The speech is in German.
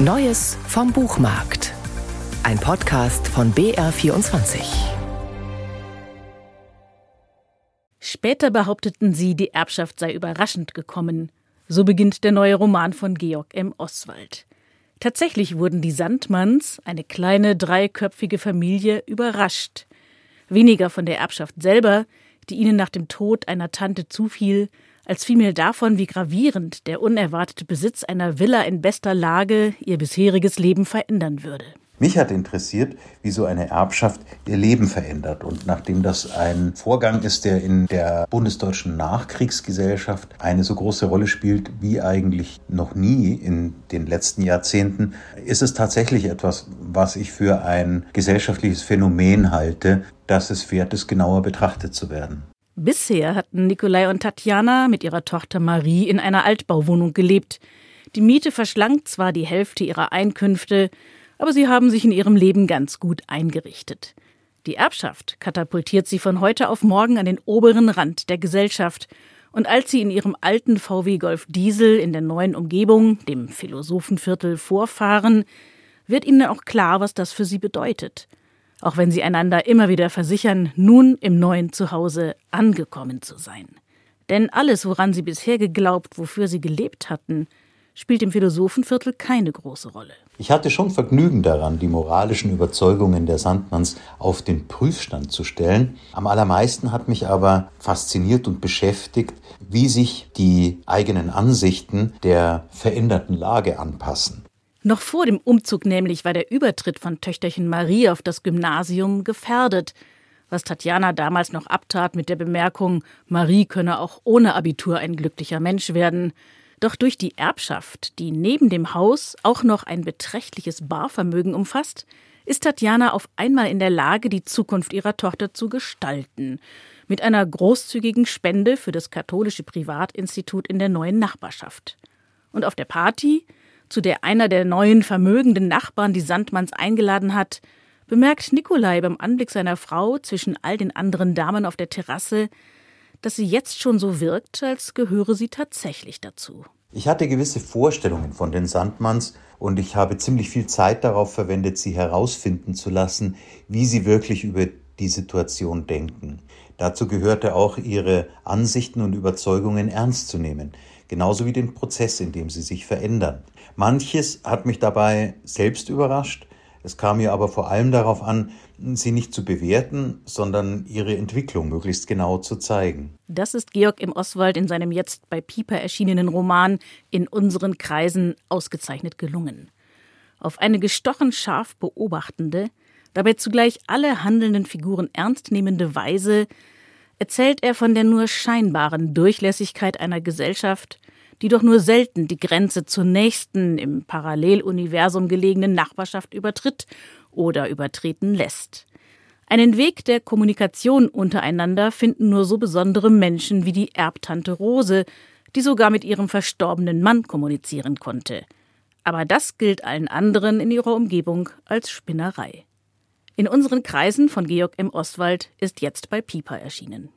Neues vom Buchmarkt. Ein Podcast von BR24. Später behaupteten sie, die Erbschaft sei überraschend gekommen. So beginnt der neue Roman von Georg M. Oswald. Tatsächlich wurden die Sandmanns, eine kleine dreiköpfige Familie, überrascht. Weniger von der Erbschaft selber, die ihnen nach dem Tod einer Tante zufiel, als vielmehr davon, wie gravierend der unerwartete Besitz einer Villa in bester Lage ihr bisheriges Leben verändern würde. Mich hat interessiert, wie so eine Erbschaft ihr Leben verändert. Und nachdem das ein Vorgang ist, der in der bundesdeutschen Nachkriegsgesellschaft eine so große Rolle spielt wie eigentlich noch nie in den letzten Jahrzehnten, ist es tatsächlich etwas, was ich für ein gesellschaftliches Phänomen halte, das es wert ist, genauer betrachtet zu werden. Bisher hatten Nikolai und Tatjana mit ihrer Tochter Marie in einer Altbauwohnung gelebt. Die Miete verschlankt zwar die Hälfte ihrer Einkünfte, aber sie haben sich in ihrem Leben ganz gut eingerichtet. Die Erbschaft katapultiert sie von heute auf morgen an den oberen Rand der Gesellschaft. Und als sie in ihrem alten VW Golf Diesel in der neuen Umgebung, dem Philosophenviertel, vorfahren, wird ihnen auch klar, was das für sie bedeutet auch wenn sie einander immer wieder versichern, nun im neuen Zuhause angekommen zu sein. Denn alles, woran sie bisher geglaubt, wofür sie gelebt hatten, spielt im Philosophenviertel keine große Rolle. Ich hatte schon Vergnügen daran, die moralischen Überzeugungen der Sandmanns auf den Prüfstand zu stellen. Am allermeisten hat mich aber fasziniert und beschäftigt, wie sich die eigenen Ansichten der veränderten Lage anpassen. Noch vor dem Umzug nämlich war der Übertritt von Töchterchen Marie auf das Gymnasium gefährdet, was Tatjana damals noch abtat mit der Bemerkung, Marie könne auch ohne Abitur ein glücklicher Mensch werden. Doch durch die Erbschaft, die neben dem Haus auch noch ein beträchtliches Barvermögen umfasst, ist Tatjana auf einmal in der Lage, die Zukunft ihrer Tochter zu gestalten. Mit einer großzügigen Spende für das katholische Privatinstitut in der neuen Nachbarschaft. Und auf der Party zu der einer der neuen vermögenden Nachbarn die Sandmanns eingeladen hat, bemerkt Nikolai beim Anblick seiner Frau zwischen all den anderen Damen auf der Terrasse, dass sie jetzt schon so wirkt, als gehöre sie tatsächlich dazu. Ich hatte gewisse Vorstellungen von den Sandmanns und ich habe ziemlich viel Zeit darauf verwendet, sie herausfinden zu lassen, wie sie wirklich über die Situation denken. Dazu gehörte auch ihre Ansichten und Überzeugungen ernst zu nehmen genauso wie den Prozess, in dem sie sich verändern. Manches hat mich dabei selbst überrascht. Es kam mir aber vor allem darauf an, sie nicht zu bewerten, sondern ihre Entwicklung möglichst genau zu zeigen. Das ist Georg im Oswald in seinem jetzt bei Pieper erschienenen Roman In unseren Kreisen ausgezeichnet gelungen. Auf eine gestochen scharf beobachtende, dabei zugleich alle handelnden Figuren ernst nehmende Weise erzählt er von der nur scheinbaren Durchlässigkeit einer Gesellschaft, die doch nur selten die Grenze zur nächsten im Paralleluniversum gelegenen Nachbarschaft übertritt oder übertreten lässt. Einen Weg der Kommunikation untereinander finden nur so besondere Menschen wie die Erbtante Rose, die sogar mit ihrem verstorbenen Mann kommunizieren konnte. Aber das gilt allen anderen in ihrer Umgebung als Spinnerei. In unseren Kreisen von Georg M. Oswald ist jetzt bei Piper erschienen.